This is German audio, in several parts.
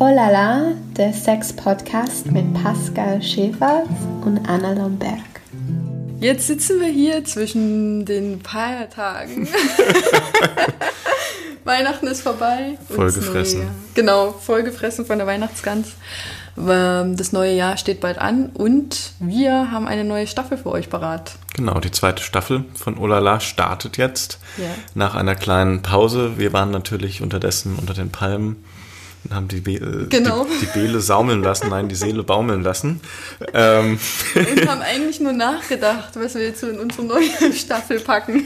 Olala, der Sex-Podcast mit Pascal Schäfer und Anna Lomberg. Jetzt sitzen wir hier zwischen den Feiertagen. Weihnachten ist vorbei. Vollgefressen. Genau, vollgefressen von der Weihnachtsgans. Ähm, das neue Jahr steht bald an und wir haben eine neue Staffel für euch parat. Genau, die zweite Staffel von Olala startet jetzt. Ja. Nach einer kleinen Pause. Wir waren natürlich unterdessen unter den Palmen und haben die, Be äh, Genau. die, die Beele saumeln lassen, nein, die Seele baumeln lassen. Ähm, Und haben eigentlich nur nachgedacht, was wir jetzt so in unsere neue Staffel packen.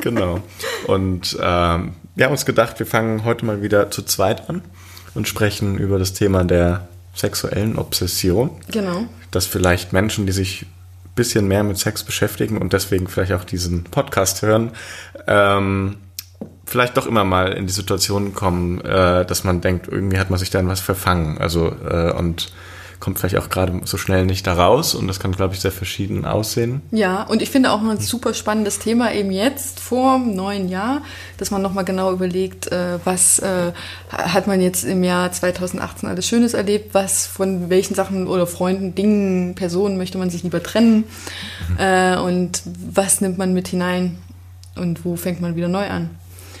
genau. Und ähm, wir haben uns gedacht, wir fangen heute mal wieder zu zweit an und sprechen über das Thema der sexuellen Obsession. Genau. dass vielleicht Menschen, die sich ein bisschen mehr mit Sex beschäftigen und deswegen vielleicht auch diesen Podcast hören, ähm, vielleicht doch immer mal in die Situation kommen, äh, dass man denkt, irgendwie hat man sich da in was verfangen. Also äh, und kommt vielleicht auch gerade so schnell nicht da raus und das kann, glaube ich, sehr verschieden aussehen. Ja, und ich finde auch ein super spannendes Thema eben jetzt vor dem neuen Jahr, dass man nochmal genau überlegt, äh, was äh, hat man jetzt im Jahr 2018 alles Schönes erlebt, was von welchen Sachen oder Freunden, Dingen, Personen möchte man sich lieber trennen äh, und was nimmt man mit hinein und wo fängt man wieder neu an.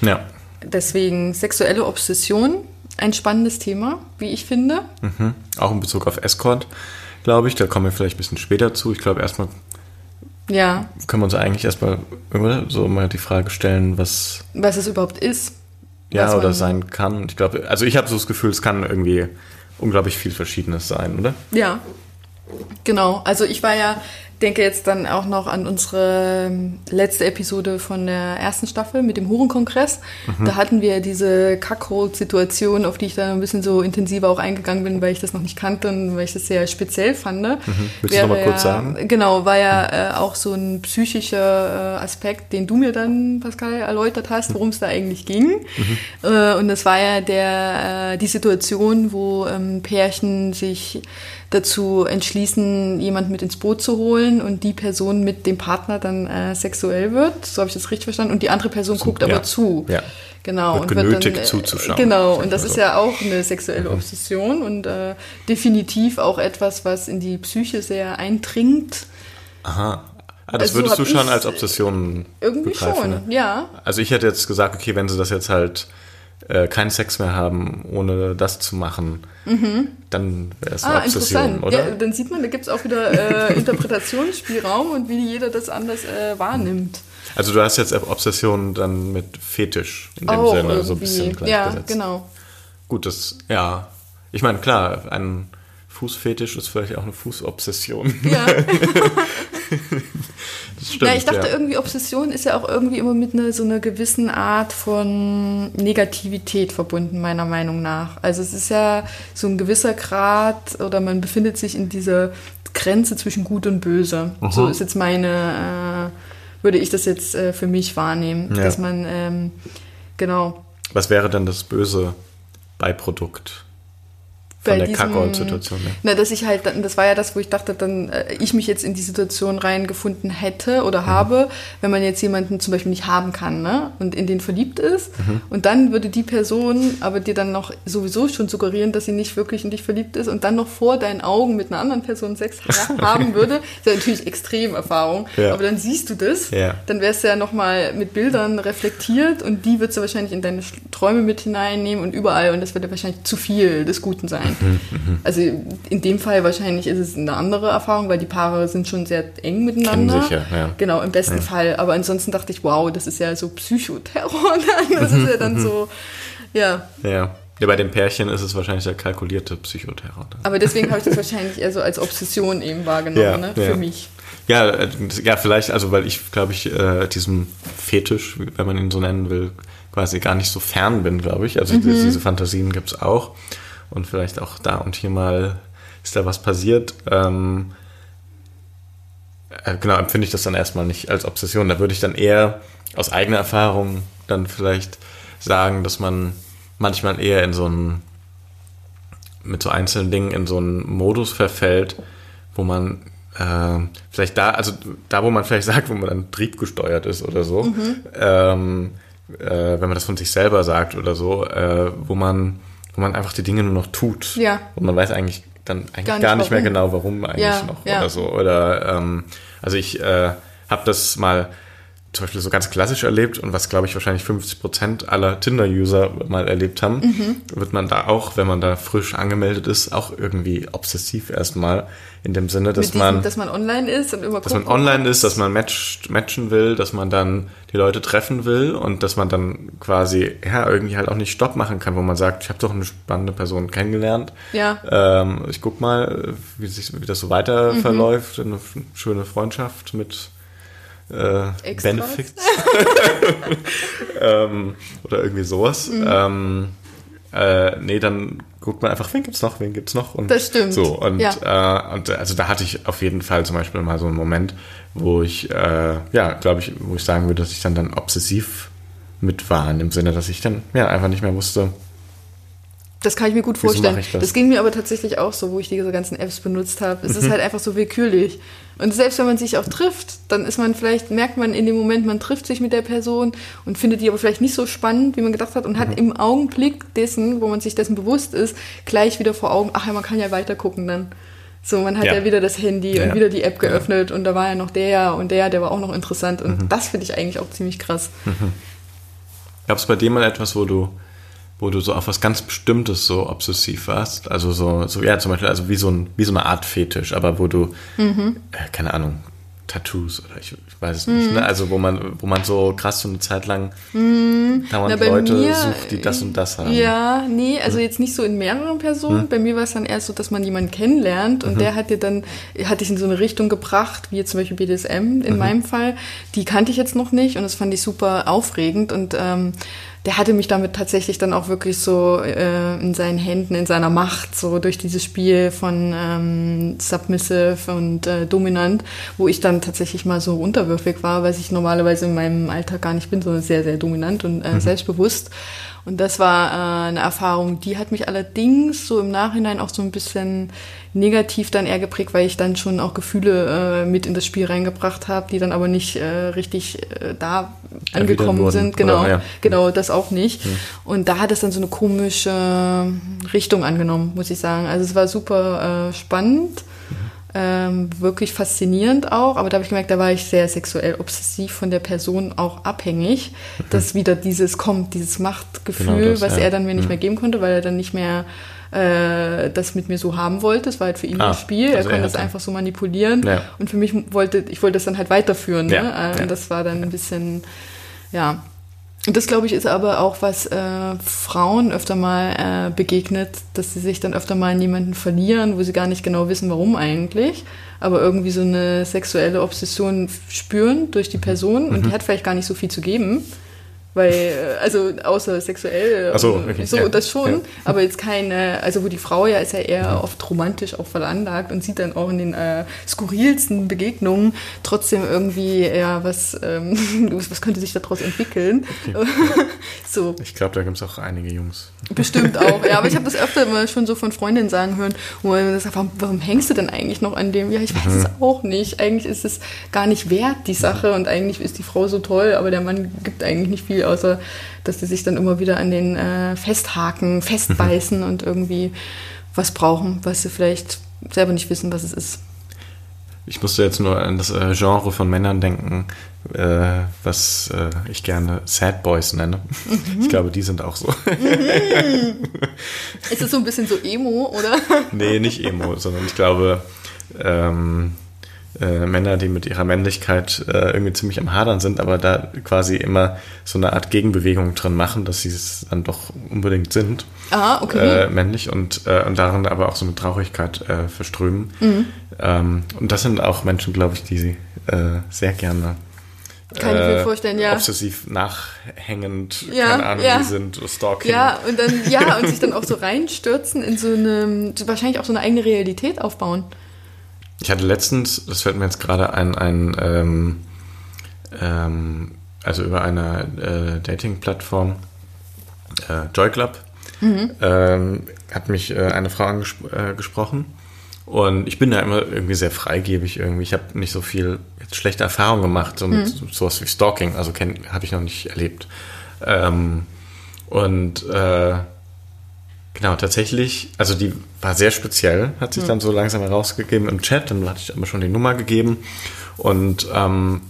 Ja. Deswegen sexuelle Obsession, ein spannendes Thema, wie ich finde. Mhm. Auch in Bezug auf Escort, glaube ich. Da kommen wir vielleicht ein bisschen später zu. Ich glaube, erstmal Ja, können wir uns eigentlich erstmal so mal die Frage stellen, was was es überhaupt ist. Ja, oder sein kann. Ich glaube, also ich habe so das Gefühl, es kann irgendwie unglaublich viel Verschiedenes sein, oder? Ja, genau. Also ich war ja, denke jetzt dann auch noch an unsere letzte Episode von der ersten Staffel mit dem Hurenkongress. Da hatten wir diese Kackhold-Situation, auf die ich dann ein bisschen so intensiver auch eingegangen bin, weil ich das noch nicht kannte und weil ich das sehr speziell fand. Willst du Wäre noch mal kurz ja, sagen? Genau, war ja äh, auch so ein psychischer äh, Aspekt, den du mir dann, Pascal, erläutert hast, worum es da eigentlich ging. Äh, und das war ja der, äh, die Situation, wo ähm, Pärchen sich dazu entschließen, jemanden mit ins Boot zu holen und die Person mit dem Partner dann äh, sexuell wird. So habe ich das richtig verstanden. Und die andere Person guckt aber ja. zu. Ja. Genau. Wird und genötigt dann, äh, zuzuschauen, Genau. Und das mal ist so. ja auch eine sexuelle Obsession und äh, definitiv auch etwas, was in die Psyche sehr eindringt. Aha. Ah, das Also würdest du hab schon als Obsession Irgendwie begreifen, schon, Ne? ja. Also ich hätte jetzt gesagt, okay, wenn sie das jetzt halt äh, keinen Sex mehr haben, ohne das zu machen, dann wäre es eine Ah, Obsession, oder? Ja, dann sieht man, da gibt es auch wieder äh, Interpretationsspielraum und wie jeder das anders äh, wahrnimmt. Also du hast jetzt Obsession dann mit Fetisch in dem Auch Sinne so ein irgendwie. bisschen Ja, gleichgesetzt. genau. Gut, das, ja. Ich meine, klar, ein Fußfetisch ist vielleicht auch eine Fußobsession. Ja. Das stimmt, ja, ich dachte ja. irgendwie, Obsession ist ja auch irgendwie immer mit einer, so einer gewissen Art von Negativität verbunden, meiner Meinung nach. Also es ist ja so ein gewisser Grad oder man befindet sich in dieser Grenze zwischen Gut und Böse. So ist jetzt meine, äh, würde ich das jetzt äh, für mich wahrnehmen, Ja. dass man, ähm, genau, Was wäre denn das böse Beiprodukt Bei von der Kackout-Situation? Ne? Na, dass ich halt, das war ja das, wo ich dachte, dann äh, ich mich jetzt in die Situation reingefunden hätte oder habe, wenn man jetzt jemanden zum Beispiel nicht haben kann, ne? Und in den verliebt ist. Und dann würde die Person aber dir dann noch sowieso schon suggerieren, dass sie nicht wirklich in dich verliebt ist und dann noch vor deinen Augen mit einer anderen Person Sex ha- haben würde. Das ist ja natürlich Extremerfahrung. Ja. Aber dann siehst du das, Ja. dann wärst du ja nochmal mit Bildern reflektiert und die würdest du wahrscheinlich in deine Träume mit hineinnehmen und überall und das würde wahrscheinlich zu viel des Guten sein. Mhm, Also in dem Fall wahrscheinlich ist es eine andere Erfahrung, weil die Paare sind schon sehr eng miteinander. Sich ja, ja. Genau, im besten Fall. Aber ansonsten dachte ich, wow, das ist ja so Psychoterror. Dann. Das ist ja dann Mhm. so, ja. Ja. ja, bei den Pärchen ist es wahrscheinlich der kalkulierte Psychoterror. Aber deswegen habe ich das wahrscheinlich eher so als Obsession eben wahrgenommen, Ja, ne? ja. für mich. Ja, äh, ja, vielleicht, also weil ich, glaube ich, äh, diesem Fetisch, wenn man ihn so nennen will, quasi gar nicht so fern bin, glaube ich. Also diese Fantasien gibt's auch. Und vielleicht auch da und hier mal ist da was passiert. Ähm, äh, genau, empfinde ich das dann erstmal nicht als Obsession. Da würde ich dann eher aus eigener Erfahrung dann vielleicht sagen, dass man manchmal eher in so einen, mit so einzelnen Dingen in so einen Modus verfällt, wo man äh, vielleicht da, also da, wo man vielleicht sagt, wo man dann triebgesteuert ist oder so, ähm, äh, wenn man das von sich selber sagt oder so, äh, wo man wo man einfach die Dinge nur noch tut. Ja. Und man weiß eigentlich dann eigentlich gar Gar nicht, nicht mehr genau, warum eigentlich Ja, noch ja. oder so. Oder ähm, also ich äh, habe das mal zum Beispiel so ganz klassisch erlebt und was glaube ich wahrscheinlich 50 Prozent aller Tinder-User mal erlebt haben, Mhm. wird man da auch, wenn man da frisch angemeldet ist, auch irgendwie obsessiv erstmal in dem Sinne, dass diesem, man dass man online ist und immer dass man online ist, dass man matcht, matchen will, dass man dann die Leute treffen will und dass man dann quasi ja irgendwie halt auch nicht Stopp machen kann, wo man sagt, ich habe doch eine spannende Person kennengelernt. Ja. Ähm, ich guck mal, wie, sich, wie das so weiter Mhm. verläuft. Eine schöne Freundschaft mit äh. Benefits. ähm, oder irgendwie sowas. Mhm. Ähm, äh, nee, dann guckt man einfach, wen gibt's noch, wen gibt's noch. Und Das stimmt. So, und, Ja. äh, und also da hatte ich auf jeden Fall zum Beispiel mal so einen Moment, wo ich, äh, ja, glaube ich, wo ich sagen würde, dass ich dann dann obsessiv mit war, im Sinne, dass ich dann ja einfach nicht mehr wusste, Das kann ich mir gut vorstellen. das? das? ging mir aber tatsächlich auch so, wo ich diese ganzen Apps benutzt habe. Es ist halt einfach so willkürlich. Und selbst wenn man sich auch trifft, dann ist man vielleicht, merkt man in dem Moment, man trifft sich mit der Person und findet die aber vielleicht nicht so spannend, wie man gedacht hat und hat im Augenblick dessen, wo man sich dessen bewusst ist, gleich wieder vor Augen, ach ja, man kann ja weiter gucken dann. So, man hat Ja. ja, wieder das Handy Ja. und wieder die App geöffnet und da war ja noch der und der, der war auch noch interessant und das finde ich eigentlich auch ziemlich krass. Gab es bei dir mal etwas, wo du, wo du so auf was ganz Bestimmtes so obsessiv warst? Also so, so ja, zum Beispiel, also wie so, ein, wie so eine Art Fetisch, aber wo du, Mhm. äh, keine Ahnung, Tattoos oder ich, ich weiß es nicht, ne? Also wo man, wo man so krass so eine Zeit lang dauernd Mhm. Na, bei Leute mir- sucht, die das und das haben. Ja, nee, also jetzt nicht so in mehreren Personen. Bei mir war es dann erst so, dass man jemanden kennenlernt und der hat dir dann, hat dich in so eine Richtung gebracht, wie jetzt zum Beispiel BDSM in meinem Fall. Die kannte ich jetzt noch nicht und das fand ich super aufregend und ähm, der hatte mich damit tatsächlich dann auch wirklich so äh, in seinen Händen, in seiner Macht, so durch dieses Spiel von ähm, Submissive und äh, Dominant, wo ich dann tatsächlich mal so unterwürfig war, weil ich normalerweise in meinem Alltag gar nicht bin, sondern sehr, sehr dominant und äh, selbstbewusst. Und das war äh, eine Erfahrung, die hat mich allerdings so im Nachhinein auch so ein bisschen negativ dann eher geprägt, weil ich dann schon auch Gefühle äh, mit in das Spiel reingebracht habe, die dann aber nicht äh, richtig äh, da angekommen sind. Genau, oder? Ja. genau, das auch nicht. Und da hat es dann so eine komische Richtung angenommen, muss ich sagen. Also es war super äh, spannend. Ähm, wirklich faszinierend auch, aber da habe ich gemerkt, da war ich sehr sexuell obsessiv von der Person auch abhängig, dass wieder dieses kommt, dieses Machtgefühl, Mhm. Genau das, was ja. er dann mir nicht Mhm. mehr geben konnte, weil er dann nicht mehr äh, das mit mir so haben wollte. Es war halt für ihn Ah, ein Spiel, er also er konnte das einfach so manipulieren Ja. und für mich wollte, ich wollte das dann halt weiterführen. Ne? Ja, Äh, ja. Und das war dann ein bisschen, ja, das, glaube ich, ist aber auch, was äh, Frauen öfter mal äh, begegnet, dass sie sich dann öfter mal in jemanden verlieren, wo sie gar nicht genau wissen, warum eigentlich, aber irgendwie so eine sexuelle Obsession spüren durch die Person und die hat vielleicht gar nicht so viel zu geben. Weil, äh, also außer sexuell, so, äh, okay, so das schon, ja. aber jetzt keine, also wo die Frau ja ist ja eher oft romantisch auch veranlagt und sieht dann auch in den äh, skurrilsten Begegnungen trotzdem irgendwie, ja, was, ähm, was könnte sich daraus entwickeln. so, Ich glaube, da gibt es auch einige Jungs. bestimmt auch. Ja, aber ich habe das öfter mal schon so von Freundinnen sagen hören, wo man sagt, warum, warum hängst du denn eigentlich noch an dem? Ja, ich weiß es auch nicht. Eigentlich ist es gar nicht wert, die Sache, und eigentlich ist die Frau so toll, aber der Mann gibt eigentlich nicht viel, außer dass sie sich dann immer wieder an den äh, festhaken, festbeißen und irgendwie was brauchen, was sie vielleicht selber nicht wissen, was es ist. Ich musste jetzt nur an das äh, Genre von Männern denken, äh, was äh, ich gerne Sad Boys nenne. Mhm. Ich glaube, die sind auch so. Ist es so ein bisschen so Emo, oder? nee, nicht Emo, sondern ich glaube, ähm, äh, Männer, die mit ihrer Männlichkeit äh, irgendwie ziemlich am Hadern sind, aber da quasi immer so eine Art Gegenbewegung drin machen, dass sie es dann doch unbedingt sind, Ah, okay. äh, männlich und, äh, und darin aber auch so eine Traurigkeit äh, verströmen. Mhm. Ähm, und das sind auch Menschen, glaube ich, die sie sehr gerne Kann ich mir vorstellen, ja. obsessiv nachhängend, Ja, keine Ahnung, ja. wie sind, Stalking. Ja, und dann, ja, und sich dann auch so reinstürzen in so eine, wahrscheinlich auch so eine eigene Realität aufbauen. Ich hatte letztens, das fällt mir jetzt gerade ein, ein ähm, ähm, also über eine äh, Dating-Plattform, äh, Joy Club, ähm, hat mich äh, eine Frau angesprochen. Äh, gesprochen. und ich bin da immer irgendwie sehr freigebig irgendwie. Ich habe nicht so viel schlechte Erfahrungen gemacht, so mit sowas wie Stalking, also habe ich noch nicht erlebt. Ähm, und äh, Genau, tatsächlich, also die war sehr speziell, hat sich dann so langsam herausgegeben im Chat, dann hatte ich aber schon die Nummer gegeben und ähm,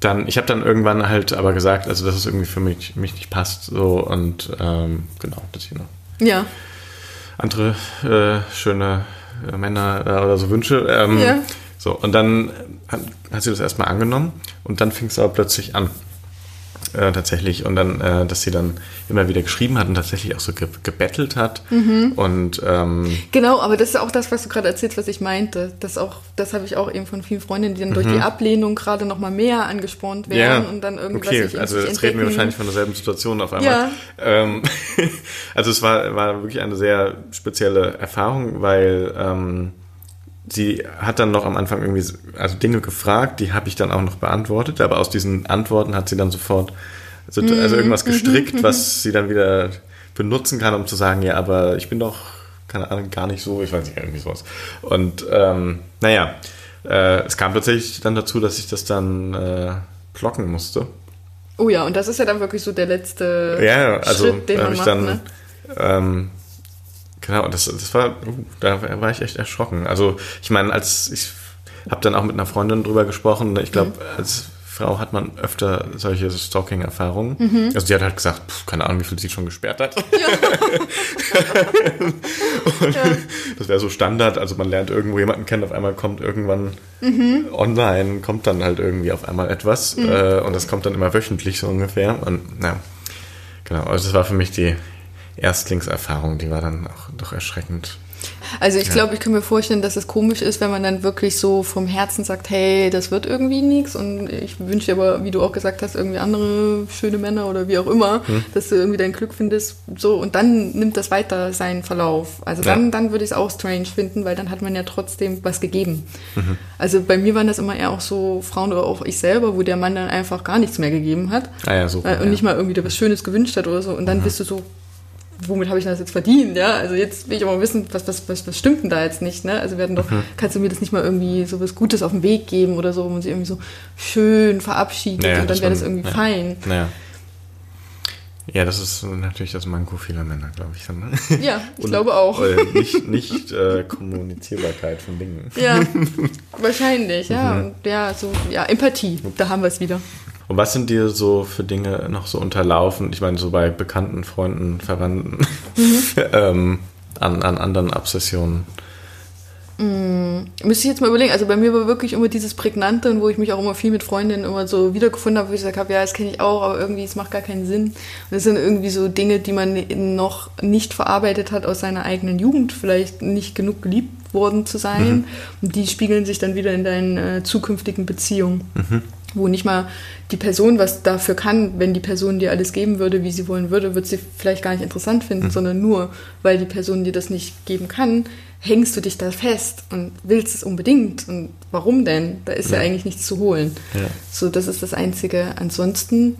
dann, ich habe dann irgendwann halt aber gesagt, also dass es irgendwie für mich, mich nicht passt, so und ähm, genau, dass ich noch Ja. andere äh, schöne äh, Männer äh, oder so wünsche. Ähm, Ja. So, und dann hat, hat sie das erstmal angenommen und dann fing es aber plötzlich an. Äh, tatsächlich. Und dann, äh, dass sie dann immer wieder geschrieben hat und tatsächlich auch so ge gebettelt hat. Mhm. Und ähm, Genau, aber das ist auch das, was du gerade erzählst, was ich meinte. Das auch, das habe ich auch eben von vielen Freundinnen, die dann durch die Ablehnung gerade noch mal mehr angespornt Mhm. ja, werden und dann irgendwas okay, also jetzt reden wir wahrscheinlich von derselben Situation auf einmal. Ja. Ähm, also es war, war wirklich eine sehr spezielle Erfahrung, weil ähm, sie hat dann noch am Anfang irgendwie so- also Dinge gefragt, die habe ich dann auch noch beantwortet, aber aus diesen Antworten hat sie dann sofort so, Mhm, also irgendwas gestrickt, was sie dann wieder benutzen kann, um zu sagen, ja, aber ich bin doch, keine Ahnung, gar nicht so, ich weiß nicht, irgendwie sowas. Und ähm, naja, äh, es kam tatsächlich dann dazu, dass ich das dann äh, blocken musste. Oh ja, und das ist ja dann wirklich so der letzte Ja, also Schritt, den man macht. dann, ne? ähm, genau, das, das war, uh, da war ich echt erschrocken. Also ich meine, als ich habe dann auch mit einer Freundin drüber gesprochen, ich glaube, Mhm. als Frau hat man öfter solche Stalking-Erfahrungen. Mhm. Also die hat halt gesagt, pff, keine Ahnung, wie viel sie schon gesperrt hat. Und Das wäre so Standard, also man lernt irgendwo jemanden kennen, auf einmal kommt irgendwann Mhm. online, kommt dann halt irgendwie auf einmal etwas äh, und das kommt dann immer wöchentlich so ungefähr. Und ja, genau, also das war für mich die Erstlingserfahrung, die war dann auch doch erschreckend. Also ich glaube, ich kann mir vorstellen, dass es komisch ist, wenn man dann wirklich so vom Herzen sagt, hey, das wird irgendwie nichts und ich wünsche dir aber, wie du auch gesagt hast, irgendwie andere schöne Männer oder wie auch immer, Hm. dass du irgendwie dein Glück findest. So und dann nimmt das weiter seinen Verlauf. Also dann, Ja. dann würde ich es auch strange finden, weil dann hat man ja trotzdem was gegeben. Mhm. Also bei mir waren das immer eher auch so Frauen oder auch ich selber, wo der Mann dann einfach gar nichts mehr gegeben hat. Ah ja, so. Äh, und ja. nicht mal irgendwie was Schönes gewünscht hat oder so. Und dann bist du so, womit habe ich das jetzt verdient? Ja, also jetzt will ich aber wissen, was, was, was, was stimmt denn da jetzt nicht? Ne? Also werden doch, kannst du mir das nicht mal irgendwie so was Gutes auf den Weg geben oder so, wo man sich irgendwie so schön verabschiedet Naja, und dann wäre das irgendwie ja. fein. Naja. Ja, das ist natürlich das Manko vieler Männer, glaube ich. Dann, ne? Ja, ich Und, glaube auch. äh, nicht nicht äh, Kommunizierbarkeit von Dingen. Ja, wahrscheinlich, ja. Mhm. Und ja, so, ja, Empathie, da haben wir es wieder. Und was sind dir so für Dinge noch so unterlaufen? Ich meine, so bei bekannten Freunden, Verwandten, ähm, an, an anderen Obsessionen. Müsste ich jetzt mal überlegen. Also bei mir war wirklich immer dieses Prägnante und wo ich mich auch immer viel mit Freundinnen immer so wiedergefunden habe, wo ich gesagt habe, ja, das kenne ich auch, aber irgendwie, es macht gar keinen Sinn. Und das sind irgendwie so Dinge, die man noch nicht verarbeitet hat aus seiner eigenen Jugend, vielleicht nicht genug geliebt worden zu sein. Und die spiegeln sich dann wieder in deinen äh, zukünftigen Beziehungen. Wo nicht mal die Person was dafür kann, wenn die Person dir alles geben würde, wie sie wollen würde, wird sie vielleicht gar nicht interessant finden, sondern nur, weil die Person dir das nicht geben kann, hängst du dich da fest und willst es unbedingt. Und warum denn? Da ist ja, Ja. eigentlich nichts zu holen. Ja. So, das ist das Einzige. Ansonsten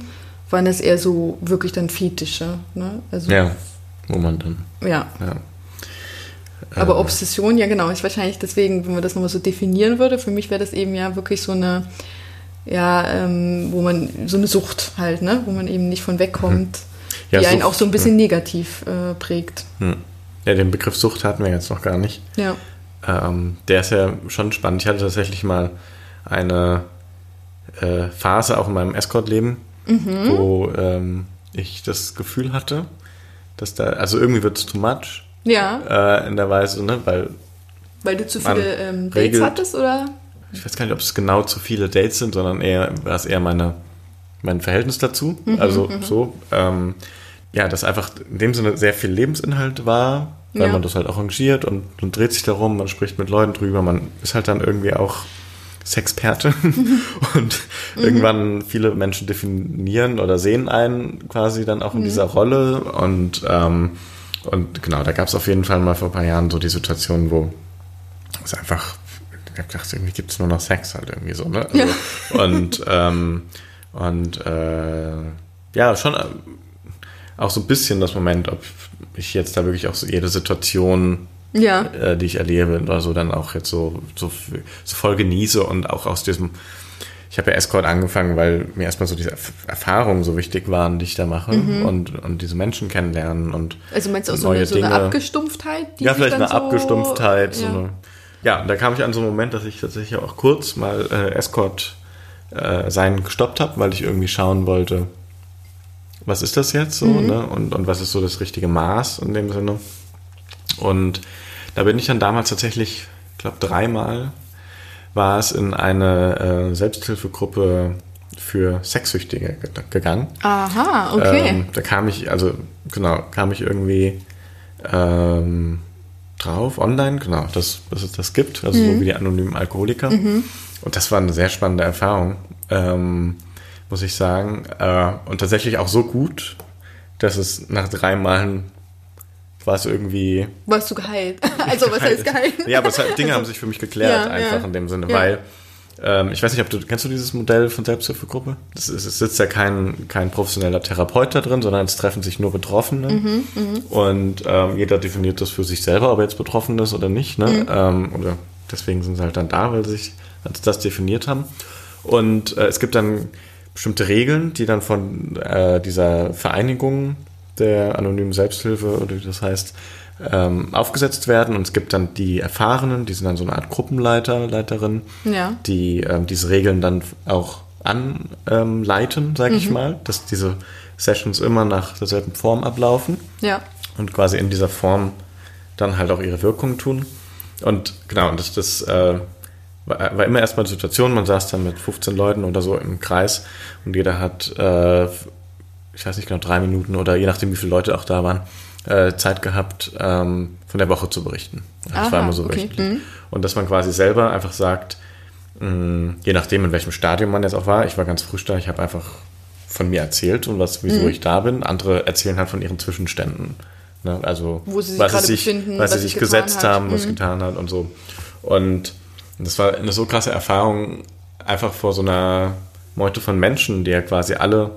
waren das eher so wirklich dann Fetische. Ne? Also, Ja, wo man dann. ja. Ja. Aber Ähm, Obsession, ja genau, ist wahrscheinlich deswegen, wenn man das nochmal so definieren würde, für mich wäre das eben ja wirklich so eine, ja, ähm, wo man, so eine Sucht halt, ne? Wo man eben nicht von wegkommt, Ja, die einen Sucht, auch so ein bisschen negativ äh, prägt. Hm. Ja, den Begriff Sucht hatten wir jetzt noch gar nicht. Ja. Ähm, der ist ja schon spannend. Ich hatte tatsächlich mal eine äh, Phase auch in meinem Escort-Leben, Mhm. wo ähm, ich das Gefühl hatte, dass da, also irgendwie wird es too much Ja, äh, in der Weise, ne, weil weil du zu viele ähm, Dates regelt- hattest, oder? Ich weiß gar nicht, ob es genau zu viele Dates sind, sondern eher war es eher meine, mein Verhältnis dazu. Mhm, also so, ähm, ja, dass einfach in dem Sinne sehr viel Lebensinhalt war, weil Ja. man das halt arrangiert und, und dreht sich darum, man spricht mit Leuten drüber, man ist halt dann irgendwie auch Sexperte und irgendwann viele Menschen definieren oder sehen einen quasi dann auch in dieser Rolle und und und genau, da gab es auf jeden Fall mal vor ein paar Jahren so die Situation, wo es einfach, ich hab gedacht, irgendwie gibt es nur noch Sex halt irgendwie so, ne? Also, Ja. Und, ähm, und äh, ja, schon äh, auch so ein bisschen das Moment, ob ich jetzt da wirklich auch so jede Situation, Ja. äh, die ich erlebe oder so, dann auch jetzt so, so, so voll genieße und auch aus diesem ich habe ja Escort angefangen, weil mir erstmal so diese Erfahrungen so wichtig waren, die ich da mache mhm. und, und diese Menschen kennenlernen und Also meinst du auch so eine, so eine Abgestumpftheit? ja, vielleicht eine so, Abgestumpftheit. Ja. So eine, ja, und da kam ich an so einen Moment, dass ich tatsächlich auch kurz mal äh, Escort äh, sein gestoppt habe, weil ich irgendwie schauen wollte, was ist das jetzt so, mhm. ne? Und, und was ist so das richtige Maß in dem Sinne. Und da bin ich dann damals tatsächlich, ich glaube, dreimal war es in eine äh, Selbsthilfegruppe für Sexsüchtige gegangen. Aha, okay. Ähm, da kam ich, also genau, kam ich irgendwie ähm, drauf, online, genau, dass, dass es das gibt, also mhm. so wie die anonymen Alkoholiker. Mhm. Und das war eine sehr spannende Erfahrung, ähm, muss ich sagen. Äh, und tatsächlich auch so gut, dass es nach drei Malen war es irgendwie. Warst du geheilt? Also, was heißt geheilt? ja, aber hat, Dinge haben sich für mich geklärt, ja, einfach ja. in dem Sinne, ja. weil. Ähm, ich weiß nicht, ob du, kennst du dieses Modell von Selbsthilfegruppe? Es, es sitzt ja kein, kein professioneller Therapeut da drin, sondern es treffen sich nur Betroffene. Mhm, mh. Und ähm, jeder definiert das für sich selber, ob er jetzt betroffen ist oder nicht. Ne? Mhm. Ähm, oder deswegen sind sie halt dann da, weil sie sich als das definiert haben. Und äh, es gibt dann bestimmte Regeln, die dann von äh, dieser Vereinigung der anonymen Selbsthilfe oder wie das heißt, ähm, aufgesetzt werden. Und es gibt dann die Erfahrenen, die sind dann so eine Art Gruppenleiter, Leiterin, ja. die ähm, diese Regeln dann auch anleiten, ähm, sage mhm. ich mal, dass diese Sessions immer nach derselben Form ablaufen. Ja. Und quasi in dieser Form dann halt auch ihre Wirkung tun. Und genau, und das, das äh, war, war immer erstmal die Situation, man saß dann mit 15 Leuten oder so im Kreis und jeder hat äh, ich weiß nicht genau, drei Minuten oder je nachdem, wie viele Leute auch da waren, äh, Zeit gehabt, ähm, von der Woche zu berichten. Das Aha, war immer so okay. wöchentlich. Mhm. Und dass man quasi selber einfach sagt, mh, je nachdem, in welchem Stadium man jetzt auch war, ich war ganz frisch da, ich habe einfach von mir erzählt und was, wieso mhm. ich da bin. Andere erzählen halt von ihren Zwischenständen. Ne? Also, Wo sie sich was, sie sich, was, was sie sich gesetzt hat. haben, was mhm. getan hat und so. Und das war eine so krasse Erfahrung, einfach vor so einer Meute von Menschen, die ja quasi alle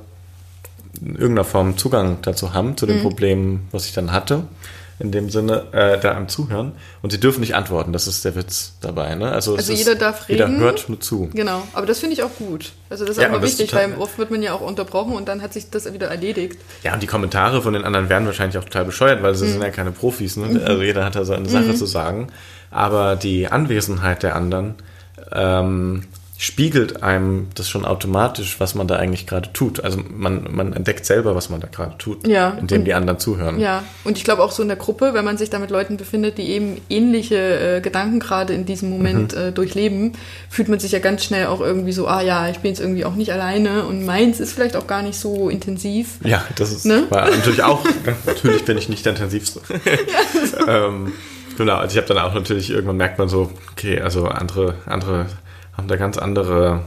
in irgendeiner Form Zugang dazu haben, zu dem mhm. Problem, was ich dann hatte. In dem Sinne, äh, da am Zuhören. Und sie dürfen nicht antworten, das ist der Witz dabei. Ne? Also, also jeder ist, darf reden. Jeder hört nur zu. Genau, aber das finde ich auch gut. Also das ist ja, auch mal wichtig, weil oft wird man ja auch unterbrochen und dann hat sich das wieder erledigt. Ja, und die Kommentare von den anderen werden wahrscheinlich auch total bescheuert, weil sie mhm. sind ja keine Profis. Ne? Mhm. Also jeder hat da seine Sache mhm. zu sagen. Aber die Anwesenheit der anderen ähm, spiegelt einem das schon automatisch, was man da eigentlich gerade tut. Also man, man entdeckt selber, was man da gerade tut, ja, indem und, die anderen zuhören. Ja, und ich glaube auch so in der Gruppe, wenn man sich da mit Leuten befindet, die eben ähnliche äh, Gedanken gerade in diesem Moment mhm. äh, durchleben, fühlt man sich ja ganz schnell auch irgendwie so, ah ja, ich bin jetzt irgendwie auch nicht alleine und meins ist vielleicht auch gar nicht so intensiv. Ja, das ist ne? natürlich auch, natürlich bin ich nicht der intensivste. Ja, ähm, genau, also ich habe dann auch natürlich, irgendwann merkt man so, okay, also andere, andere haben da ganz andere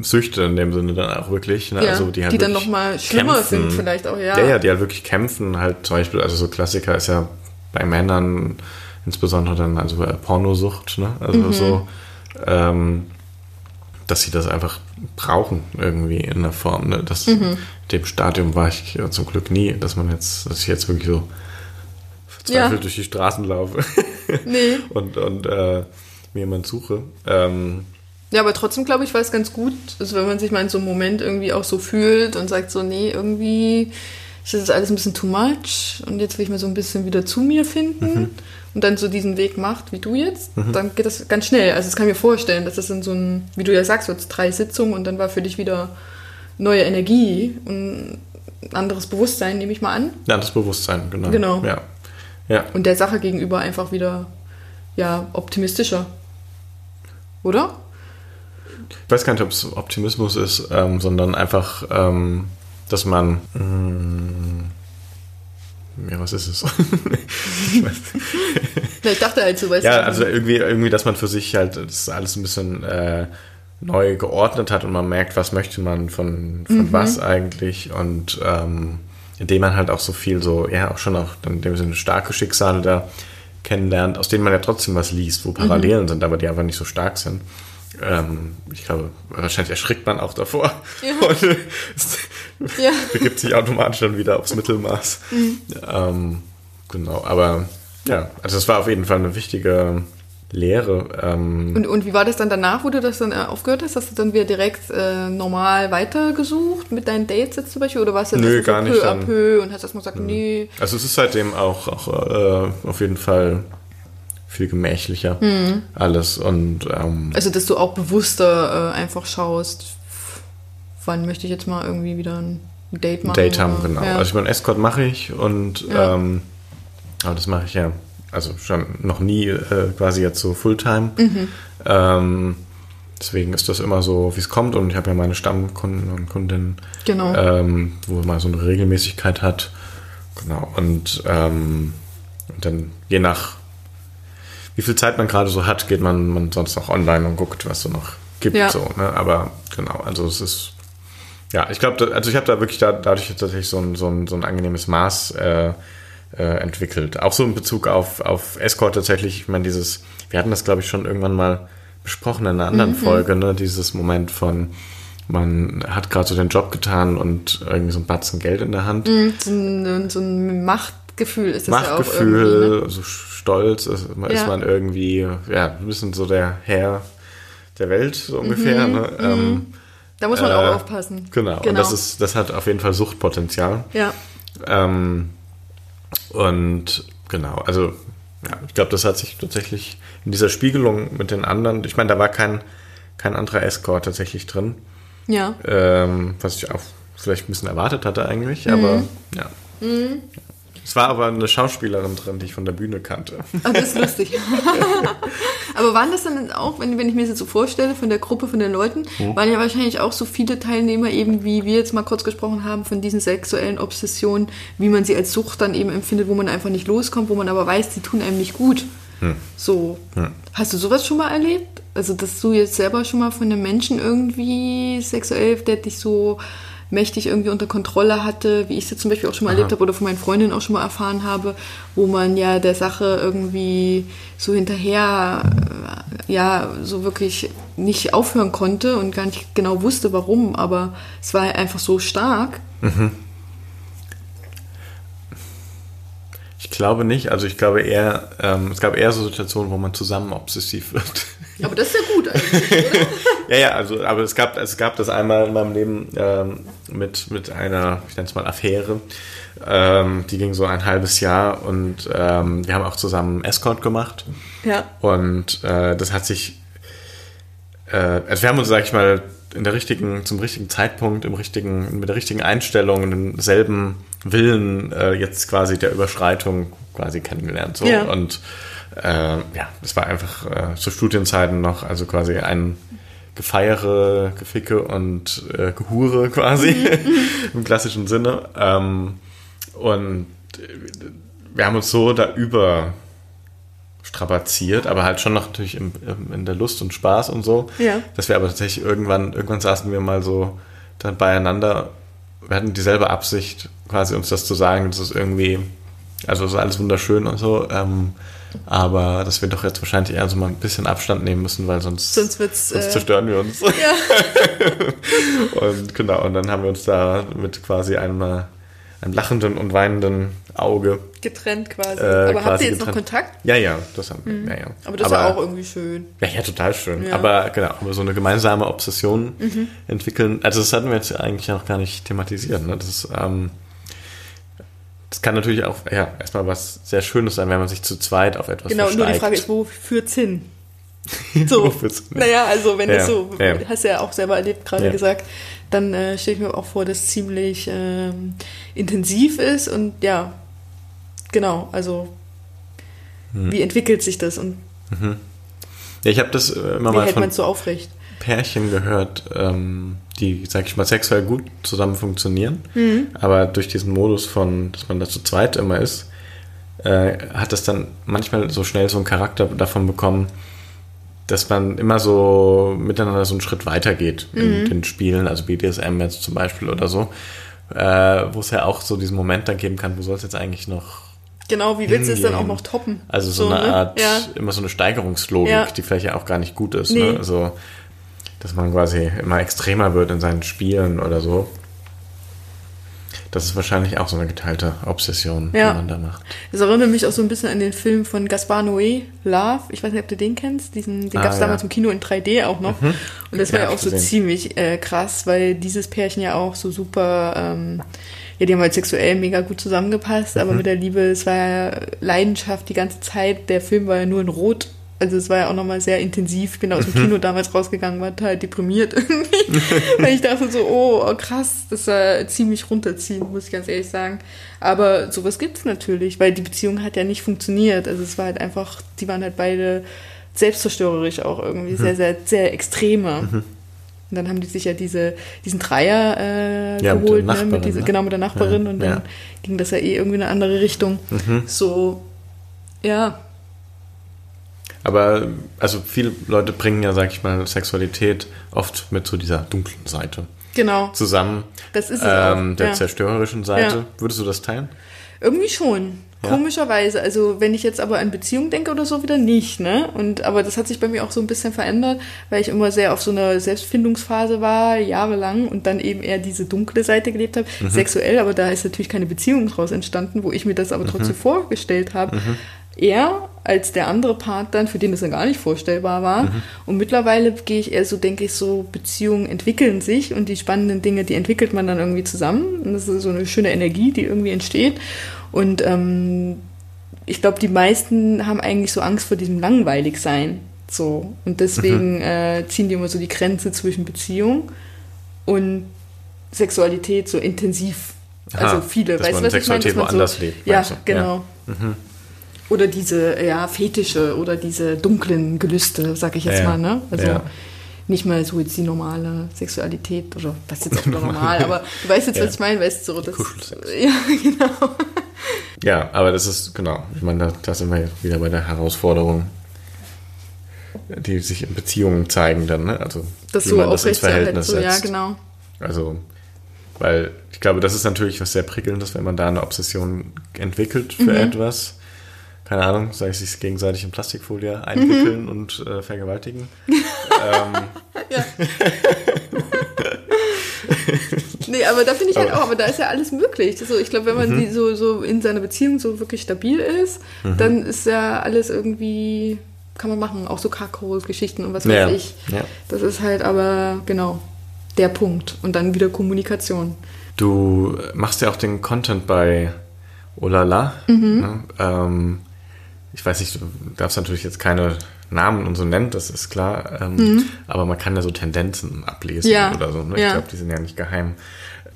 Süchte in dem Sinne dann auch wirklich. Ne? Ja, also die, halt die dann nochmal schlimmer kämpfen. sind vielleicht auch, ja. Ja, ja, die halt wirklich kämpfen, halt zum Beispiel, also so Klassiker ist ja bei Männern insbesondere dann also Pornosucht, ne? Also mhm. so, ähm, dass sie das einfach brauchen irgendwie in der Form. Ne? Das, mhm. dem Stadium war ich zum Glück nie, dass man jetzt, dass ich jetzt wirklich so verzweifelt ja. durch die Straßen laufe. Nee. und und äh, mir jemand suche. Ähm, ja, aber trotzdem glaube ich, war es ganz gut, also wenn man sich mal in so einem Moment irgendwie auch so fühlt und sagt so, nee, irgendwie ist das alles ein bisschen too much und jetzt will ich mal so ein bisschen wieder zu mir finden mhm. und dann so diesen Weg macht, wie du jetzt, mhm. dann geht das ganz schnell. Also das kann ich mir vorstellen, dass das in so ein, wie du ja sagst, jetzt drei Sitzungen und dann war für dich wieder neue Energie und anderes Bewusstsein, nehme ich mal an. Ja, das Bewusstsein, genau. Genau. Ja. ja. Und der Sache gegenüber einfach wieder ja, optimistischer. Oder? Ich weiß gar nicht, ob es Optimismus ist, ähm, sondern einfach, ähm, dass man. Mh, mm, ja, was ist es? ich, ich dachte halt so, weißt Ja, also irgendwie, irgendwie, dass man für sich halt das alles ein bisschen äh, neu geordnet hat und man merkt, was möchte man von, von mhm. was eigentlich und ähm, indem man halt auch so viel so, ja, auch schon auch in dem Sinne starke Schicksale da kennenlernt, aus denen man ja trotzdem was liest, wo Parallelen mhm. sind, aber die einfach nicht so stark sind. Ähm, ich glaube, wahrscheinlich erschrickt man auch davor ja. und ja. begibt sich automatisch dann wieder aufs Mittelmaß. Mhm. Ähm, genau, aber ja, also es war auf jeden Fall eine wichtige Leere. Ähm, Und, und wie war das dann danach, wo du das dann äh, aufgehört hast? Hast du dann wieder direkt äh, normal weitergesucht mit deinen Dates jetzt zum Beispiel? Oder warst du Nö, das so gar peu nicht à dann. peu und hast erstmal gesagt, nee. also es ist seitdem auch, auch äh, auf jeden Fall viel gemächlicher alles. Und ähm, Also, dass du auch bewusster äh, einfach schaust, wann möchte ich jetzt mal irgendwie wieder ein Date machen? Date haben, oder- genau. Ja. Also ich meine, Escort mache ich und Ja. ähm, aber das mache ich ja, also schon noch nie äh, quasi jetzt so Fulltime. Mhm. Ähm, deswegen ist das immer so, wie es kommt und ich habe ja meine Stammkunden und Kundinnen, Genau. ähm, wo man so eine Regelmäßigkeit hat. Genau. Und, ähm, und dann je nach wie viel Zeit man gerade so hat, geht man, man sonst noch online und guckt, was so noch gibt. Ja. So, ne? Aber genau, also es ist ja, ich glaube, also ich habe da wirklich da, dadurch tatsächlich so ein, so ein, so ein angenehmes Maß äh, äh, entwickelt. Auch so in Bezug auf, auf Escort tatsächlich, ich meine, dieses, wir hatten das, glaube ich, schon irgendwann mal besprochen in einer anderen Folge, ne? Dieses Moment von, man hat gerade so den Job getan und irgendwie so ein Batzen Geld in der Hand. Mhm, so, ein, so ein Machtgefühl ist das ja auch irgendwie. Machtgefühl, Ne? so stolz ist, ist Ja. man irgendwie, ja, ein bisschen so der Herr der Welt, so ungefähr. Mhm, ne? Ähm, Da muss man äh, auch aufpassen. Genau, und das ist, das hat auf jeden Fall Suchtpotenzial. Ja. Ähm, und genau, also ja, ich glaube, das hat sich tatsächlich in dieser Spiegelung mit den anderen, ich meine, da war kein, kein anderer Escort tatsächlich drin, Ja. ähm, was ich auch vielleicht ein bisschen erwartet hatte eigentlich, aber ja. Es war aber eine Schauspielerin drin, die ich von der Bühne kannte. Ah, das ist lustig. Aber waren das dann auch, wenn, wenn ich mir das jetzt so vorstelle, von der Gruppe, von den Leuten, Hm. waren ja wahrscheinlich auch so viele Teilnehmer eben, wie wir jetzt mal kurz gesprochen haben, von diesen sexuellen Obsessionen, wie man sie als Sucht dann eben empfindet, wo man einfach nicht loskommt, wo man aber weiß, die tun einem nicht gut. Hm. So. Hast du sowas schon mal erlebt? Also, dass du jetzt selber schon mal von einem Menschen irgendwie sexuell, der dich so mächtig irgendwie unter Kontrolle hatte, wie ich es jetzt zum Beispiel auch schon mal erlebt habe oder von meinen Freundinnen auch schon mal erfahren habe, wo man ja der Sache irgendwie so hinterher, äh, ja, so wirklich nicht aufhören konnte und gar nicht genau wusste, warum, aber es war einfach so stark. Ich glaube nicht, also ich glaube eher, ähm, es gab eher so Situationen, wo man zusammen obsessiv wird. Aber das ist ja gut eigentlich. Ja, ja, also, aber es gab, es gab das einmal in meinem Leben ähm, mit, mit einer, ich nenne es mal Affäre. Ähm, die ging so ein halbes Jahr und ähm, wir haben auch zusammen Escort gemacht. ja. Und äh, das hat sich, äh, also wir haben uns, sag ich mal, in der richtigen, zum richtigen Zeitpunkt, im richtigen, mit der richtigen Einstellung, in demselben Willen äh, jetzt quasi der Überschreitung quasi kennengelernt. So. Ja. Und äh, ja, es war einfach äh, zu Studienzeiten noch, also quasi ein Gefeiere, Geficke und äh, Gehure quasi im klassischen Sinne. Ähm, und äh, wir haben uns so da über strapaziert, aber halt schon noch natürlich im, im, in der Lust und Spaß und so. Ja. Dass wir aber tatsächlich irgendwann, irgendwann saßen wir mal so dann beieinander, wir hatten dieselbe Absicht, quasi uns das zu sagen, das ist irgendwie, also es ist alles wunderschön und so, ähm, aber dass wir doch jetzt wahrscheinlich eher so mal ein bisschen Abstand nehmen müssen, weil sonst, Sonst wird's, sonst äh, zerstören wir uns. Ja. und genau, und dann haben wir uns da mit quasi einem, äh, einem lachenden und weinenden Auge Getrennt quasi. äh, aber habt quasi ihr jetzt noch getrennt. Kontakt? Ja, ja, das haben wir. Ja, ja. Aber das ist ja auch irgendwie schön. Ja, ja, total schön. Ja. Aber genau, aber so eine gemeinsame Obsession Mhm. entwickeln, also das hatten wir jetzt eigentlich noch gar nicht thematisiert. Ne? Das, ist, ähm, das kann natürlich auch ja, erstmal was sehr Schönes sein, wenn man sich zu zweit auf etwas Genau, nur die Frage ist, wo führt's hin? So. Wo führt's hin? Naja, also wenn Ja, das so, ja. hast du ja auch selber erlebt, gerade Ja. gesagt, dann äh, stelle ich mir auch vor, dass es ziemlich ähm, intensiv ist und ja, genau, also Hm. wie entwickelt sich das und Ja, ich habe das äh, immer wie mal hält von man so aufrecht? Pärchen gehört, ähm, die, sag ich mal, sexuell gut zusammen funktionieren, Mhm. aber durch diesen Modus von, dass man da zu zweit immer ist, äh, hat das dann manchmal so schnell so einen Charakter davon bekommen, dass man immer so miteinander so einen Schritt weiter geht in Mhm. den Spielen, also BDSM jetzt zum Beispiel oder so, äh, wo es ja auch so diesen Moment dann geben kann, wo soll es jetzt eigentlich noch Genau, wie willst du es dann auch noch toppen? also so, eine ne? Art, Ja. immer so eine Steigerungslogik, Ja. die vielleicht ja auch gar nicht gut ist. Nee. Ne? Also, dass man quasi immer extremer wird in seinen Spielen oder so. Das ist wahrscheinlich auch so eine geteilte Obsession, Ja. die man da macht. Das erinnert mich auch so ein bisschen an den Film von Gaspar Noé, Love. Ich weiß nicht, ob du den kennst. Diesen, den Ah, gab es ja. damals im Kino in 3D auch noch. Und das war Ja, ja, hab auch so gesehen. ziemlich äh, krass, weil dieses Pärchen ja auch so super, ähm, ja, die haben halt sexuell mega gut zusammengepasst, Mhm. aber mit der Liebe, es war ja Leidenschaft die ganze Zeit. Der Film war ja nur in Rot. Also es war ja auch nochmal sehr intensiv. Ich bin aus dem Mhm. Kino damals rausgegangen, war total deprimiert irgendwie. weil ich dachte so, oh, oh krass, das war ziemlich runterziehen, muss ich ganz ehrlich sagen. Aber sowas gibt's natürlich, weil die Beziehung hat ja nicht funktioniert. Also es war halt einfach, die waren halt beide selbstzerstörerisch auch irgendwie, sehr, sehr, sehr extreme. Und dann haben die sich ja diese, diesen Dreier äh, Ja, mit geholt, ne, Nachbarin, mit diese, ne? genau mit der Nachbarin Ja, und dann ja. ging das ja eh irgendwie in eine andere Richtung. So, ja, Aber also viele Leute bringen ja, sag ich mal, Sexualität oft mit so dieser dunklen Seite genau. zusammen. Das ist es ähm, auch. der ja. zerstörerischen Seite. Ja. Würdest du das teilen? Irgendwie schon. Ja. Komischerweise. Also wenn ich jetzt aber an Beziehung denke oder so, wieder nicht, ne? Und aber das hat sich bei mir auch so ein bisschen verändert, weil ich immer sehr auf so einer Selbstfindungsphase war, jahrelang, und dann eben eher diese dunkle Seite gelebt habe. Mhm. Sexuell, aber da ist natürlich keine Beziehung draus entstanden, wo ich mir das aber Mhm. trotzdem vorgestellt habe. Er als der andere Part dann, für den das dann gar nicht vorstellbar war. Mhm. Und mittlerweile gehe ich eher so, denke ich, so, Beziehungen entwickeln sich und die spannenden Dinge, die entwickelt man dann irgendwie zusammen. Und das ist so eine schöne Energie, die irgendwie entsteht. Und ähm, ich glaube, die meisten haben eigentlich so Angst vor diesem Langweiligsein. So. Und deswegen äh, ziehen die immer so die Grenze zwischen Beziehung und Sexualität so intensiv. Aha, also viele, weißt du, was ich meine? Sexualität Dass man so, lebt, Ja, meinst du? genau. Oder diese ja, Fetische oder diese dunklen Gelüste, sag ich jetzt Ja, ja. mal, ne? Also Ja. nicht mal so jetzt die normale Sexualität oder was ist jetzt auch normal, aber du weißt jetzt, Ja. was ich meine, weißt du, so das. Kuschelsex. Ja, genau. Ja, aber das ist, genau, ich meine, da, da sind wir wieder bei der Herausforderung, die sich in Beziehungen zeigen dann, ne? Also Das wie so man das ins Verhältnis so, ja, setzt. genau. Also, weil ich glaube, das ist natürlich was sehr Prickelndes, wenn man da eine Obsession entwickelt für Mhm. etwas. Keine Ahnung, sei es sich gegenseitig in Plastikfolie einwickeln Mhm. und äh, vergewaltigen. ähm, Ja. nee, aber da finde ich halt Aber- auch, aber da ist ja alles möglich. So, ich glaube, wenn man die so, so in seiner Beziehung so wirklich stabil ist, dann ist ja alles irgendwie, kann man machen, auch so Kackhole-Geschichten und was weiß ja, ich. ja. Das ist halt aber, genau, der Punkt. Und dann wieder Kommunikation. Du machst ja auch den Content bei Olala. Ne? Ähm, ich weiß nicht, du darfst natürlich jetzt keine Namen und so nennen, das ist klar. Ähm, Aber man kann ja so Tendenzen ablesen Ja, oder so. Ne? Ich ja. glaube, die sind ja nicht geheim.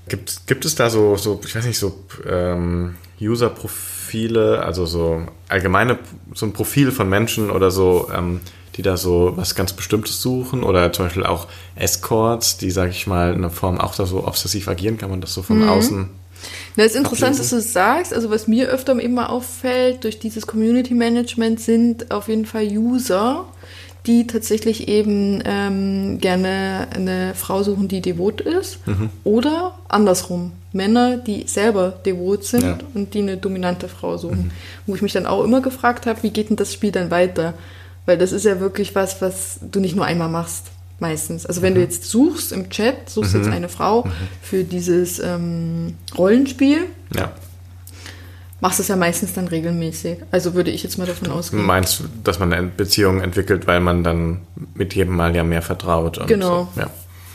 Gibt, gibt es da so, so, ich weiß nicht, so ähm, User-Profile, also so allgemeine, so ein Profil von Menschen oder so, ähm, die da so was ganz Bestimmtes suchen oder zum Beispiel auch Escorts, die, sag ich mal, in einer Form auch da so obsessiv agieren, kann man das so von außen Na, ist interessant, Ablesen. dass du es sagst. Also was mir öfter eben mal auffällt durch dieses Community Management sind auf jeden Fall User, die tatsächlich eben ähm, gerne eine Frau suchen, die devot ist. Oder andersrum, Männer, die selber devot sind Ja. und die eine dominante Frau suchen. Wo ich mich dann auch immer gefragt habe, wie geht denn das Spiel dann weiter? Weil das ist ja wirklich was, was du nicht nur einmal machst. Meistens. Also wenn du jetzt suchst im Chat, suchst jetzt eine Frau für dieses ähm, Rollenspiel, Ja. machst du es ja meistens dann regelmäßig. Also würde ich jetzt mal davon ausgehen. Meinst du, dass man eine Beziehung entwickelt, weil man dann mit jedem Mal ja mehr vertraut und Genau. so, ja,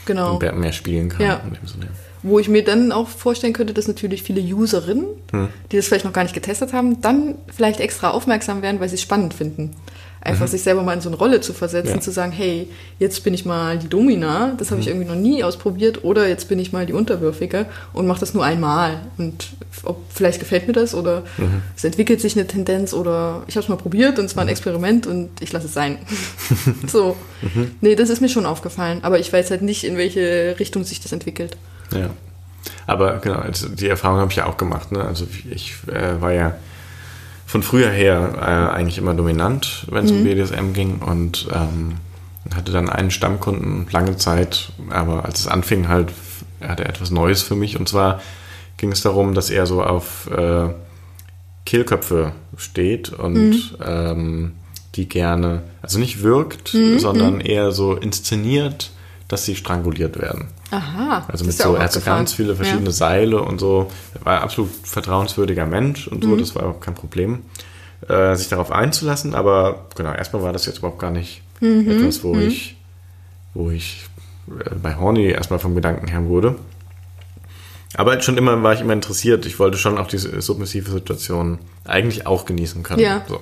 Genau. und mehr- mehr spielen kann Ja. in dem Sinne. Wo ich mir dann auch vorstellen könnte, dass natürlich viele Userinnen, Hm. die das vielleicht noch gar nicht getestet haben, dann vielleicht extra aufmerksam werden, weil sie es spannend finden. Einfach sich selber mal in so eine Rolle zu versetzen, Mhm. Ja. zu sagen, hey, jetzt bin ich mal die Domina, das habe ich Mhm. irgendwie noch nie ausprobiert, oder jetzt bin ich mal die Unterwürfige und mache das nur einmal. Und ob, vielleicht gefällt mir das oder Mhm. es entwickelt sich eine Tendenz oder ich habe es mal probiert und es war Mhm. ein Experiment und ich lasse es sein. so. Nee, das ist mir schon aufgefallen, aber ich weiß halt nicht, in welche Richtung sich das entwickelt. Ja. Aber genau, also die Erfahrung habe ich ja auch gemacht. Ne? Also ich äh, war ja von früher her äh, eigentlich immer dominant, wenn es um BDSM ging und ähm, hatte dann einen Stammkunden lange Zeit, aber als es anfing halt, hatte er etwas Neues für mich. Und zwar ging es darum, dass er so auf äh, Kehlköpfe steht und ähm, die gerne, also nicht wirkt, sondern eher so inszeniert, dass sie stranguliert werden. Aha. Also mit so, er hatte abgefahren. ganz viele verschiedene Ja. Seile und so. Er war ein absolut vertrauenswürdiger Mensch und so, Mhm. das war auch kein Problem, äh, sich darauf einzulassen. Aber genau, erstmal war das jetzt überhaupt gar nicht Mhm. etwas, wo ich, wo ich äh, bei Horny erstmal vom Gedanken her wurde. Aber schon immer war ich immer interessiert. Ich wollte schon auch diese submissive Situation eigentlich auch genießen können. Ja. So.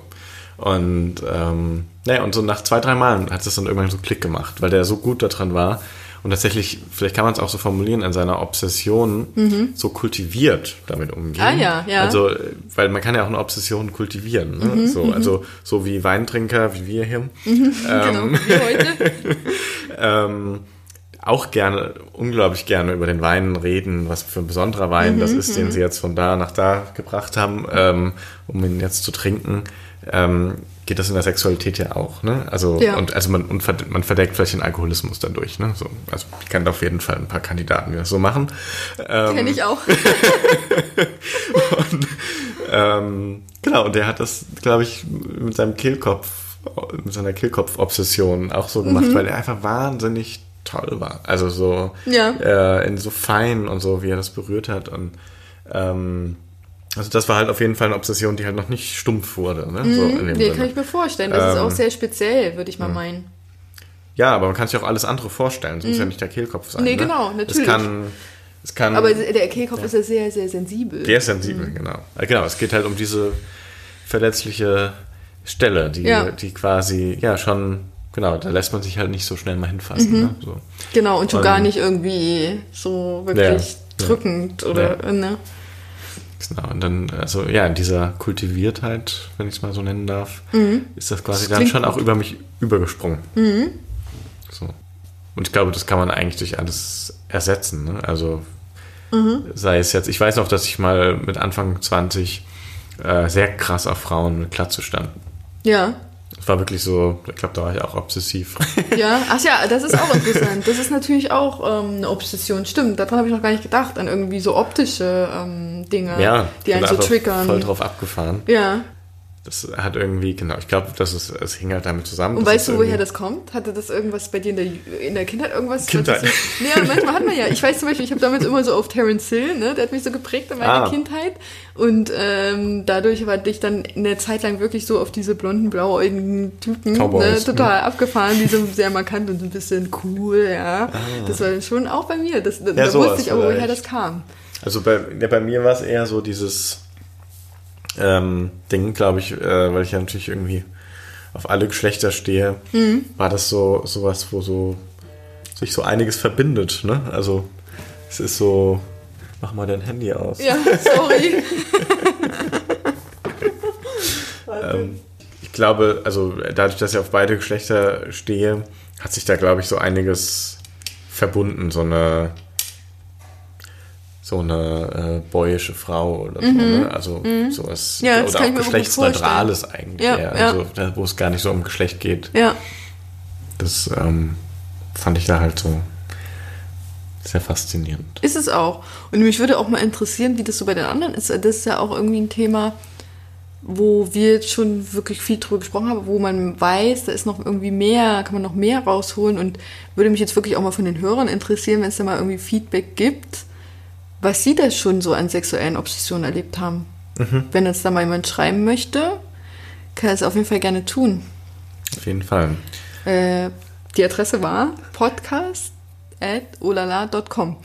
Und ähm, naja, und so nach zwei, drei Malen hat es dann irgendwann so Klick gemacht, weil der so gut daran war und tatsächlich, vielleicht kann man es auch so formulieren, an seiner Obsession so kultiviert damit umgehen. Mhm. Ah, ja, ja. Also, weil man kann ja auch eine Obsession kultivieren. Ne? Mhm, so, also so wie Weintrinker, wie wir hier. Genau, wie heute. ähm, auch gerne, unglaublich gerne über den Wein reden, was für ein besonderer Wein das ist, den sie jetzt von da nach da gebracht haben, ähm, um ihn jetzt zu trinken. Ähm, geht das in der Sexualität ja auch, ne? Also Ja. und also man und verd- man verdeckt vielleicht den Alkoholismus dadurch, ne? So, also ich kenne auf jeden Fall ein paar Kandidaten, die das so machen. Ähm, Kenne ich auch. ähm, genau, und der hat das, glaube ich, mit seinem Kehlkopf, mit seiner Kehlkopf-Obsession auch so Mhm. gemacht, weil er einfach wahnsinnig toll war. Also so Ja. äh, in so fein und so, wie er das berührt hat. Und ähm, also das war halt auf jeden Fall eine Obsession, die halt noch nicht stumpf wurde. Ne? so dem Nee, Sinne. kann ich mir vorstellen. Das ist Ähm, auch sehr speziell, würde ich mal meinen. ja, aber man kann sich auch alles andere vorstellen. Es muss ja nicht der Kehlkopf sein. Mhm. Nee, ne? genau, Es natürlich. kann, es kann Aber der Kehlkopf ist ja sehr, sehr sensibel. Der ist sensibel, genau. Äh, Genau, es geht halt um diese verletzliche Stelle, die, Ja. die quasi, ja, schon, genau, da lässt man sich halt nicht so schnell mal hinfassen. Ne? So. Genau, und schon Und- gar nicht irgendwie so wirklich Ja. drückend oder, Ja. ne? Genau, und dann, also ja, in dieser Kultiviertheit, wenn ich es mal so nennen darf, ist das quasi Das dann schon auch gut. über mich übergesprungen. So. Und ich glaube, das kann man eigentlich durch alles ersetzen. Ne? Also sei es jetzt, ich weiß noch, dass ich mal mit Anfang 20 äh, sehr krass auf Frauen mit Klatze stand. Ja. Es war wirklich so, ich glaube, da war ich auch obsessiv. Ja, ach ja, das ist auch interessant. Das ist natürlich auch ähm, eine Obsession. Stimmt, daran habe ich noch gar nicht gedacht, an irgendwie so optische ähm, Dinge, ja, die einen so einfach triggern. voll drauf abgefahren. Ja. Das hat irgendwie, genau, ich glaube, das ist, es hing halt damit zusammen. Und weißt du, woher das kommt? Hatte das irgendwas bei dir in der, in der Kindheit irgendwas? Kindheit. Das So, nee, aber manchmal hat man ja, ich weiß zum Beispiel, ich habe damals immer so auf Terence Hill, ne, der hat mich so geprägt in meiner Ah. Kindheit. Und ähm, dadurch war ich dann eine Zeit lang wirklich so auf diese blonden, blauäugigen Typen, ne, Cowboys, total abgefahren, die so sehr markant und so ein bisschen cool, ja. Das war schon auch bei mir. Das, da Ah. sowas wusste ich aber, woher das kam. Also bei, ja, bei mir war es eher so dieses ähm, Ding, glaube ich, äh, weil ich ja natürlich irgendwie auf alle Geschlechter stehe, Mhm. war das so sowas, wo so sich so einiges verbindet. Ne? Also es ist so, mach mal dein Handy aus. Ja, sorry. Ähm, ich glaube, also dadurch, dass ich auf beide Geschlechter stehe, hat sich da, glaube ich, so einiges verbunden. So eine so eine äh, boyische Frau oder so, ne? Also sowas Mhm. Ja, das oder auch geschlechtsneutrales eigentlich, Ja, eher, ja. Also, wo es gar nicht so um Geschlecht geht. ja. Das ähm, fand ich da halt so sehr faszinierend. Ist es auch. Und mich würde auch mal interessieren, wie das so bei den anderen ist. Das ist ja auch irgendwie ein Thema, wo wir jetzt schon wirklich viel drüber gesprochen haben, wo man weiß, da ist noch irgendwie mehr, kann man noch mehr rausholen und würde mich jetzt wirklich auch mal von den Hörern interessieren, wenn es da mal irgendwie Feedback gibt, was sie da schon so an sexuellen Obsessionen erlebt haben. Wenn jetzt da mal jemand schreiben möchte, kann er es auf jeden Fall gerne tun. Auf jeden Fall. Äh, die Adresse war podcast at olala.com.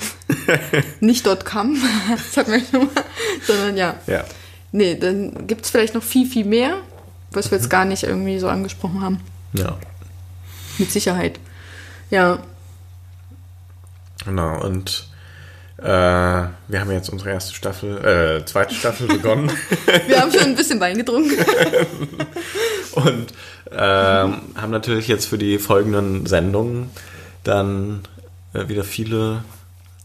Nicht .com, sag mir schon mal, sondern ja. Ja. Nee, dann gibt es vielleicht noch viel, viel mehr, was wir jetzt gar nicht irgendwie so angesprochen haben. Ja. Mit Sicherheit. Ja, Genau. Und äh, wir haben jetzt unsere erste Staffel, äh, zweite Staffel begonnen. wir haben schon ein bisschen Wein getrunken. Und ähm, haben natürlich jetzt für die folgenden Sendungen dann äh, wieder viele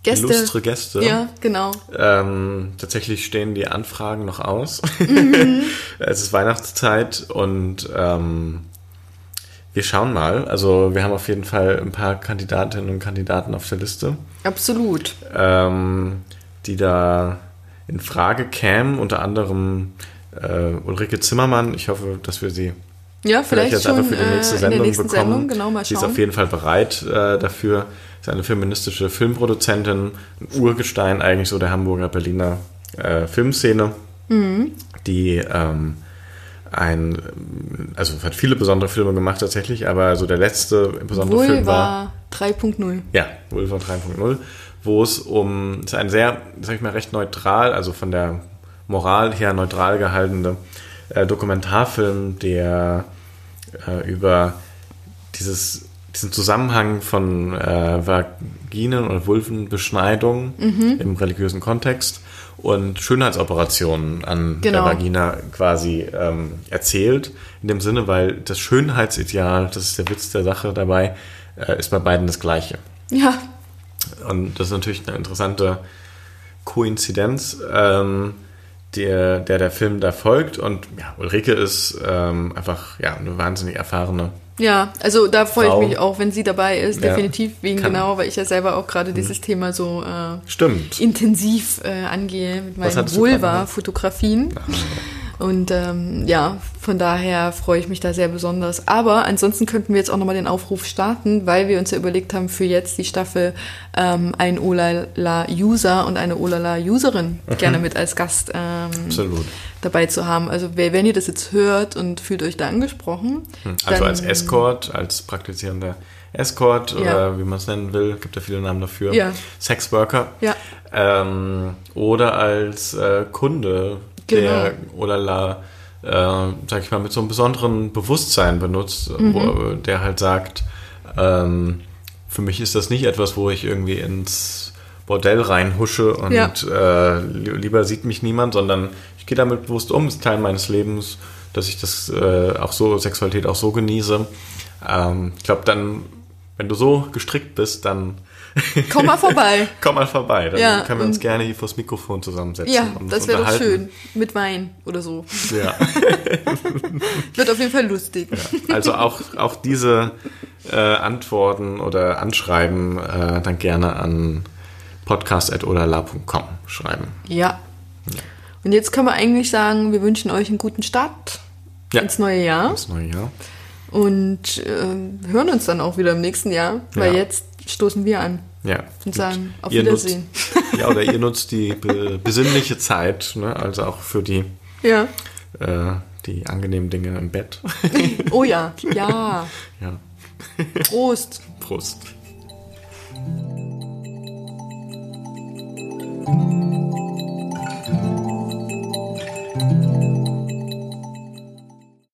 Gäste. illustre Gäste. Ja, genau. Ähm, tatsächlich stehen die Anfragen noch aus. Mhm. es ist Weihnachtszeit und ähm, wir schauen mal. Also wir haben auf jeden Fall ein paar Kandidatinnen und Kandidaten auf der Liste, Absolut. ähm, die da in Frage kämen. Unter anderem äh, Ulrike Zimmermann. Ich hoffe, dass wir sie Ja, vielleicht vielleicht, jetzt schon einfach für die nächste äh, in der Sendung nächsten bekommen. Sendung. Genau, mal Sie ist schauen. auf jeden Fall bereit äh, dafür. ist eine feministische Filmproduzentin, ein Urgestein eigentlich so der Hamburger Berliner äh, Filmszene, Mhm. die ähm, ein, also hat viele besondere Filme gemacht tatsächlich, aber so der letzte besondere Film war Vulva 3.0. ja, Vulva 3.0, wo es um, es ist ein sehr, sag ich mal, recht neutral, also von der Moral her neutral gehaltene äh, Dokumentarfilm, der äh, über dieses, diesen Zusammenhang von äh, Vaginen- oder Vulvenbeschneidung im religiösen Kontext und Schönheitsoperationen an Genau. der Vagina quasi ähm, erzählt. In dem Sinne, weil das Schönheitsideal, das ist der Witz der Sache dabei, äh, ist bei beiden das gleiche. Ja, Und das ist natürlich eine interessante Koinzidenz, ähm, der, der der Film da folgt. Und ja, Ulrike ist ähm, einfach ja, eine wahnsinnig erfahrene. Ja, also da freue ich mich auch, wenn sie dabei ist, Ja. definitiv, wegen Kann- Mhm. genau, weil ich ja selber auch gerade dieses Thema so äh, intensiv äh, angehe mit meinen Vulva-Fotografien. Und ähm, ja, von daher freue ich mich da sehr besonders. Aber ansonsten könnten wir jetzt auch nochmal den Aufruf starten, weil wir uns ja überlegt haben, für jetzt die Staffel ähm, ein Olala-User und eine Olala-Userin gerne mit als Gast ähm, dabei zu haben. Also wer, wenn ihr das jetzt hört und fühlt euch da angesprochen, Also dann- als Escort, als praktizierender Escort Ja. oder wie man es nennen will, gibt ja viele Namen dafür. Ja. Sexworker. Ja. Ähm, oder als äh, Kunde, Genau. der Olala, äh, sag ich mal, mit so einem besonderen Bewusstsein benutzt, Mhm. wo, der halt sagt, ähm, für mich ist das nicht etwas, wo ich irgendwie ins Bordell reinhusche und Ja. äh, li- lieber sieht mich niemand, sondern ich gehe damit bewusst um, es ist Teil meines Lebens, dass ich das äh, auch so, Sexualität auch so genieße. Ähm, ich glaube, dann, wenn du so gestrickt bist, dann komm mal vorbei. komm mal vorbei. Dann Ja, können wir uns gerne hier vors Mikrofon zusammensetzen. Ja, das wäre doch schön. Mit Wein oder so. Ja. Wird auf jeden Fall lustig. Also auch, auch diese äh, Antworten oder Anschreiben äh, dann gerne an podcast.olala.com schreiben. Ja. Und jetzt können wir eigentlich sagen, wir wünschen euch einen guten Start Ja. ins neue Jahr Das neue Jahr. und äh, hören uns dann auch wieder im nächsten Jahr, weil Ja. jetzt stoßen wir an Ja. und sagen auf Ihr Wiedersehen. Nutzt, ja, oder ihr nutzt die be besinnliche Zeit, ne? also auch für die, Ja. äh, die angenehmen Dinge im Bett. Oh ja, ja. ja. Prost. Prost.